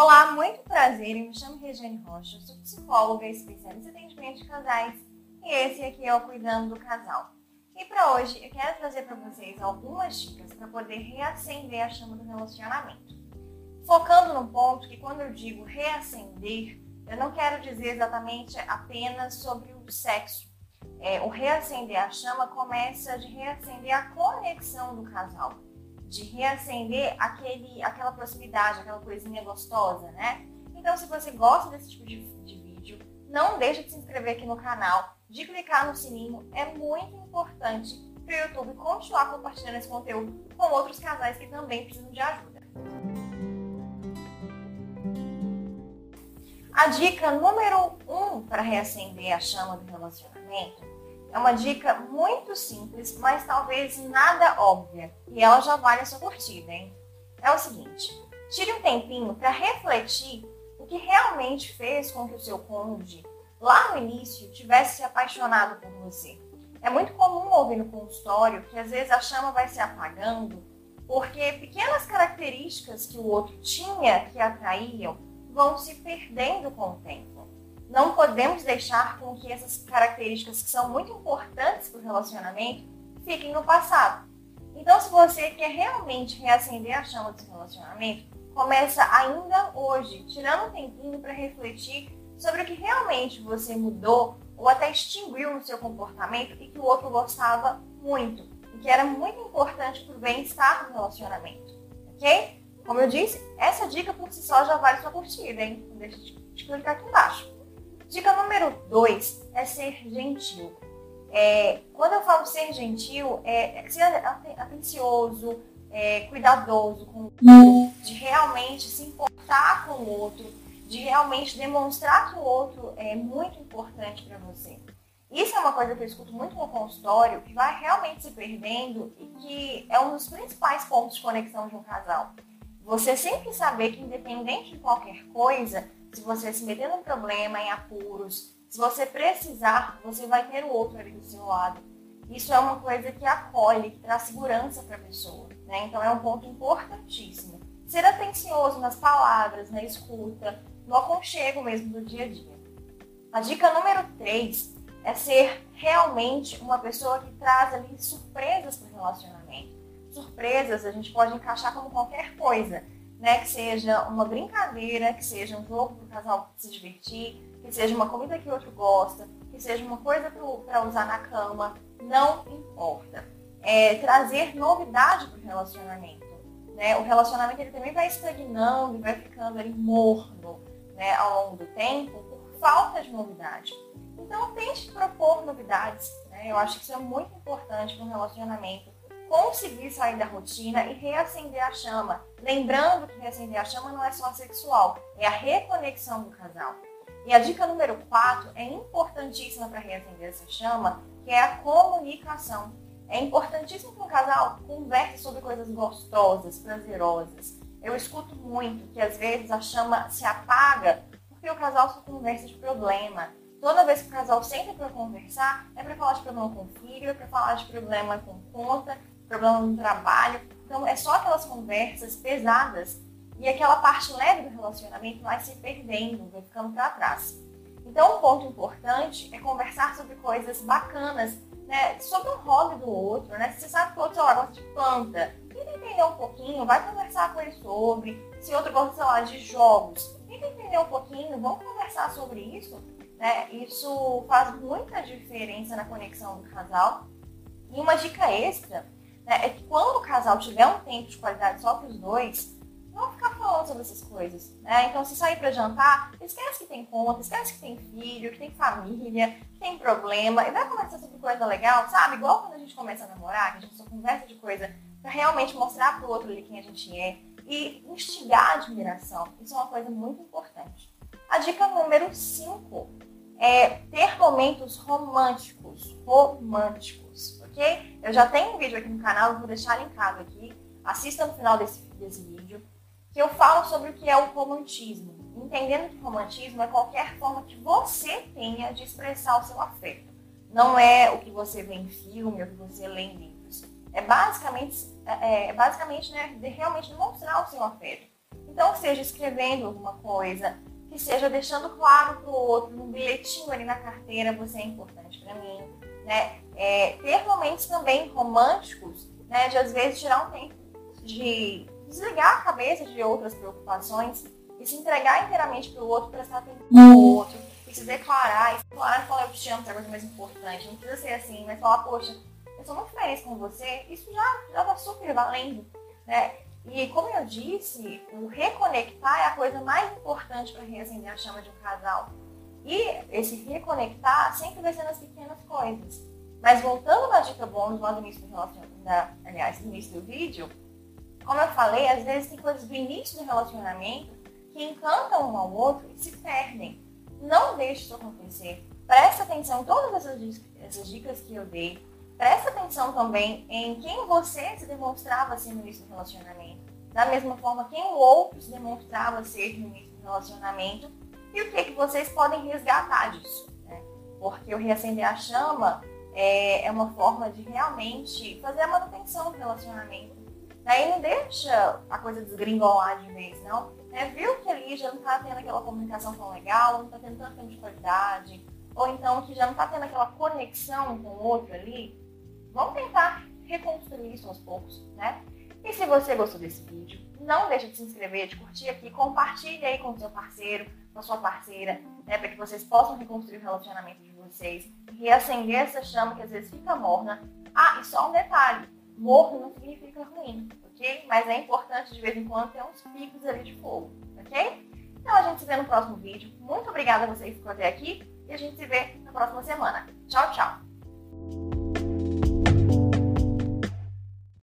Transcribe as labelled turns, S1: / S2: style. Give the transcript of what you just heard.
S1: Olá, muito prazer. Eu me chamo Regiane Rocha, sou psicóloga especialista em atendimento de casais e esse aqui é o Cuidando do Casal. E para hoje eu quero trazer para vocês algumas dicas para poder reacender a chama do relacionamento. Focando no ponto que quando eu digo reacender, eu não quero dizer exatamente apenas sobre o sexo. É, o reacender a chama começa de reacender a conexão do casal de reacender aquele, aquela proximidade, aquela coisinha gostosa, né? Então, se você gosta desse tipo de, de vídeo, não deixe de se inscrever aqui no canal, de clicar no sininho, é muito importante para o YouTube continuar compartilhando esse conteúdo com outros casais que também precisam de ajuda. A dica número um para reacender a chama do relacionamento é uma dica muito simples, mas talvez nada óbvia. E ela já vale a sua curtida, hein? É o seguinte: tire um tempinho para refletir o que realmente fez com que o seu cônjuge, lá no início, tivesse se apaixonado por você. É muito comum ouvir no consultório que às vezes a chama vai se apagando porque pequenas características que o outro tinha que atraíam vão se perdendo com o tempo não podemos deixar com que essas características que são muito importantes para o relacionamento fiquem no passado. Então, se você quer realmente reacender a chama do seu relacionamento, começa ainda hoje, tirando um tempinho para refletir sobre o que realmente você mudou ou até extinguiu no seu comportamento e que o outro gostava muito e que era muito importante para o bem-estar do relacionamento, ok? Como eu disse, essa dica por si só já vale sua curtida, hein? Não deixa de clicar aqui embaixo. Dica número dois é ser gentil. É, quando eu falo ser gentil, é, é ser atencioso, é, cuidadoso com o outro, de realmente se importar com o outro, de realmente demonstrar que o outro é muito importante para você. Isso é uma coisa que eu escuto muito no consultório, que vai realmente se perdendo e que é um dos principais pontos de conexão de um casal. Você sempre saber que, independente de qualquer coisa, se você se meter num problema, em apuros, se você precisar, você vai ter o outro ali do seu lado. Isso é uma coisa que acolhe, que traz segurança para a pessoa. Né? Então é um ponto importantíssimo. Ser atencioso nas palavras, na escuta, no aconchego mesmo do dia a dia. A dica número 3 é ser realmente uma pessoa que traz ali surpresas para o relacionamento. Surpresas a gente pode encaixar como qualquer coisa né? Que seja uma brincadeira, que seja um jogo para o casal se divertir, que seja uma comida que o outro gosta, que seja uma coisa para usar na cama, não importa. É, trazer novidade para o relacionamento. Né? O relacionamento ele também vai estagnando vai ficando ali morno né, ao longo do tempo por falta de novidade. Então tente propor novidades. Né? Eu acho que isso é muito importante um relacionamento conseguir sair da rotina e reacender a chama. Lembrando que reacender a chama não é só sexual, é a reconexão do casal. E a dica número 4 é importantíssima para reacender essa chama, que é a comunicação. É importantíssimo que um casal converse sobre coisas gostosas, prazerosas. Eu escuto muito que às vezes a chama se apaga porque o casal só conversa de problema. Toda vez que o casal senta para conversar, é para falar de problema com o filho, é para falar de problema com conta, problema no trabalho. Então, é só aquelas conversas pesadas e aquela parte leve do relacionamento vai se perdendo, vai ficando para trás. Então, um ponto importante é conversar sobre coisas bacanas, né? Sobre o hobby do outro, né? Se você sabe que o outro gosta de planta, tenta entender um pouquinho, vai conversar com ele sobre. Se outro gosta, sei lá, de jogos, tenta entender um pouquinho, vamos conversar sobre isso. Né? Isso faz muita diferença na conexão do casal. E uma dica extra né, é que quando o casal tiver um tempo de qualidade só para os dois, não ficar falando sobre essas coisas. Né? Então, se sair para jantar, esquece que tem conta, esquece que tem filho, que tem família, que tem problema, e vai conversar sobre coisa legal, sabe? Igual quando a gente começa a namorar, que a gente só conversa de coisa para realmente mostrar para o outro ali quem a gente é e instigar a admiração. Isso é uma coisa muito importante. A dica número 5 é ter momentos românticos, românticos, ok? Eu já tenho um vídeo aqui no canal, vou deixar linkado aqui. Assista no final desse, desse vídeo, que eu falo sobre o que é o romantismo. Entendendo que romantismo é qualquer forma que você tenha de expressar o seu afeto. Não é o que você vê em filme, ou o que você lê em livros. É basicamente, é, é basicamente né, de realmente demonstrar o seu afeto Então, seja escrevendo alguma coisa, que seja deixando claro para o outro, num bilhetinho ali na carteira, você é importante para mim. Né? É, ter momentos também românticos, né? de às vezes tirar um tempo de desligar a cabeça de outras preocupações e se entregar inteiramente para o outro, prestar atenção no outro, e se declarar, e se declarar e falar eu te amo, que é a coisa mais importante. Não precisa ser assim, mas falar, poxa, eu sou muito feliz com você, isso já já está super valendo. Né? E como eu disse, o reconectar é a coisa mais importante para reacender a chama de um casal. E esse reconectar sempre vai ser nas pequenas coisas. Mas voltando na dica bônus lá no início do relacionamento, aliás, no início do vídeo, como eu falei, às vezes tem coisas do início do relacionamento que encantam um ao outro e se perdem. Não deixe isso acontecer. Presta atenção em todas essas essas dicas que eu dei. Presta atenção também em quem você se demonstrava ser no início do relacionamento. Da mesma forma, quem o outro se demonstrava ser no início do relacionamento e o que, que vocês podem resgatar disso. Né? Porque o reacender a chama é, é uma forma de realmente fazer a manutenção do relacionamento. Daí não deixa a coisa desgringolar de vez, não. É, viu que ali já não está tendo aquela comunicação tão legal, não está tendo tanto tempo de qualidade, ou então que já não está tendo aquela conexão com o outro ali, vamos tentar reconstruir isso aos poucos, né? E se você gostou desse vídeo, não deixa de se inscrever, de curtir aqui, compartilhe aí com o seu parceiro, com a sua parceira, né, para que vocês possam reconstruir o relacionamento de vocês, reacender essa chama que às vezes fica morna. Ah, e só um detalhe, morno não significa ruim, ok? Mas é importante de vez em quando ter uns picos ali de fogo, ok? Então a gente se vê no próximo vídeo. Muito obrigada a você que ficou até aqui e a gente se vê na próxima semana. Tchau, tchau!